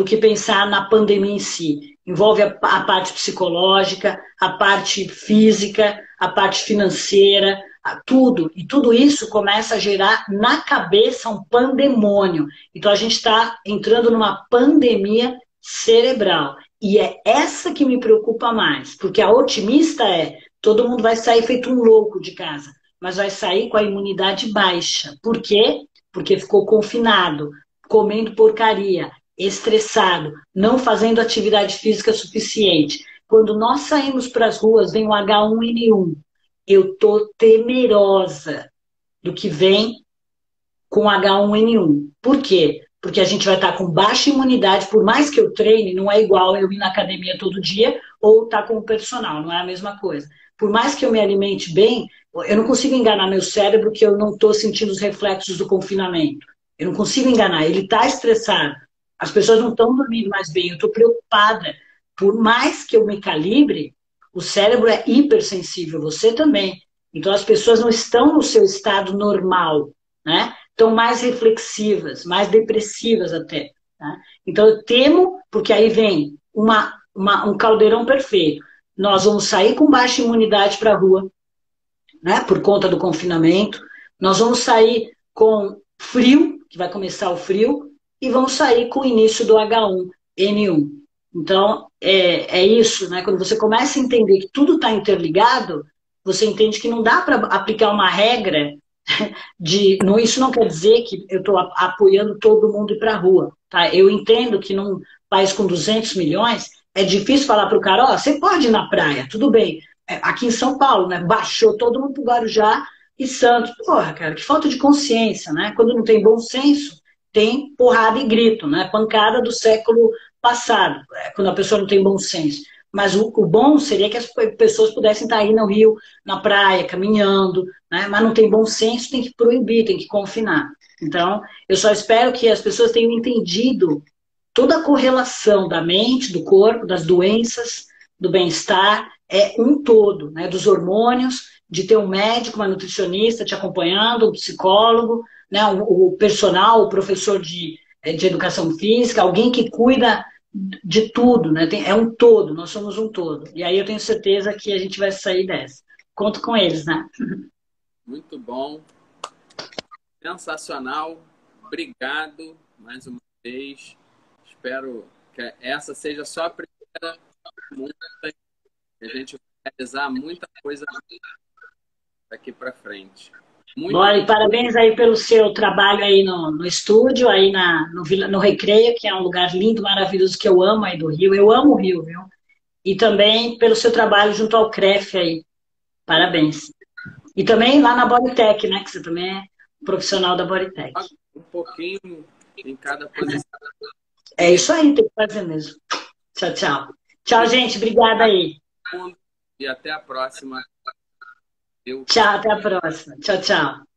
do que pensar na pandemia em si. Envolve a, a parte psicológica, a parte física, a parte financeira, tudo. E tudo isso começa a gerar na cabeça um pandemônio. Então a gente está entrando numa pandemia cerebral. E é essa que me preocupa mais, porque a otimista é todo mundo vai sair feito um louco de casa, mas vai sair com a imunidade baixa. Por quê? Porque ficou confinado, comendo porcaria, estressado, não fazendo atividade física suficiente. Quando nós saímos para as ruas, vem o H1N1. Eu tô temerosa do que vem com H1N1. Por quê? Porque a gente vai estar tá com baixa imunidade, por mais que eu treine, não é igual eu ir na academia todo dia ou estar tá com o personal, não é a mesma coisa por mais que eu me alimente bem, eu não consigo enganar meu cérebro que eu não estou sentindo os reflexos do confinamento. Eu não consigo enganar, ele está estressado. As pessoas não estão dormindo mais bem, eu estou preocupada. Por mais que eu me calibre, o cérebro é hipersensível, você também. Então as pessoas não estão no seu estado normal, né? Estão mais reflexivas, mais depressivas até. Né? Então eu temo, porque aí vem uma, uma, um caldeirão perfeito nós vamos sair com baixa imunidade para a rua, né, por conta do confinamento. Nós vamos sair com frio, que vai começar o frio, e vamos sair com o início do H1N1. Então, é, é isso, né? Quando você começa a entender que tudo está interligado, você entende que não dá para aplicar uma regra de. Não, isso não quer dizer que eu estou apoiando todo mundo ir para a rua. Tá? Eu entendo que num país com 200 milhões, é difícil falar para o cara, ó, oh, você pode ir na praia, tudo bem. É, aqui em São Paulo, né? Baixou todo mundo pro Guarujá e Santos. Porra, cara, que falta de consciência, né? Quando não tem bom senso, tem porrada e grito, né? Pancada do século passado, é, quando a pessoa não tem bom senso. Mas o, o, bom seria que as pessoas pudessem estar aí no Rio, na praia, caminhando, né? Mas não tem bom senso, tem que proibir, tem que confinar. Então, eu só espero que as pessoas tenham entendido toda a correlação da mente, do corpo, das doenças, do bem-estar, é um todo, né? Dos hormônios, de ter um médico, uma nutricionista te acompanhando, um psicólogo, né? o, o personal, o professor de, eh, de educação física, alguém que cuida de tudo, né? Tem, é um todo, nós somos um todo. E aí eu tenho certeza que a gente vai sair dessa. Conto com eles, né?
Muito bom. Sensacional. Obrigado mais uma vez espero que essa seja só a primeira a gente vai realizar muita coisa daqui para frente.
Muito Bora, e parabéns aí pelo seu trabalho aí no, no estúdio, aí na, no, no Recreio, que é um lugar lindo, maravilhoso, que eu amo aí do Rio. Eu amo o Rio, viu? E também pelo seu trabalho junto ao CREF aí. Parabéns. E também lá na Bodytech, né? Que você também é profissional da Bodytech.
Um pouquinho em cada posição.
É isso aí, tem que fazer mesmo. Tchau, tchau. Tchau, gente. Obrigada aí.
E até a próxima.
Eu... Tchau, até a próxima. Tchau, tchau.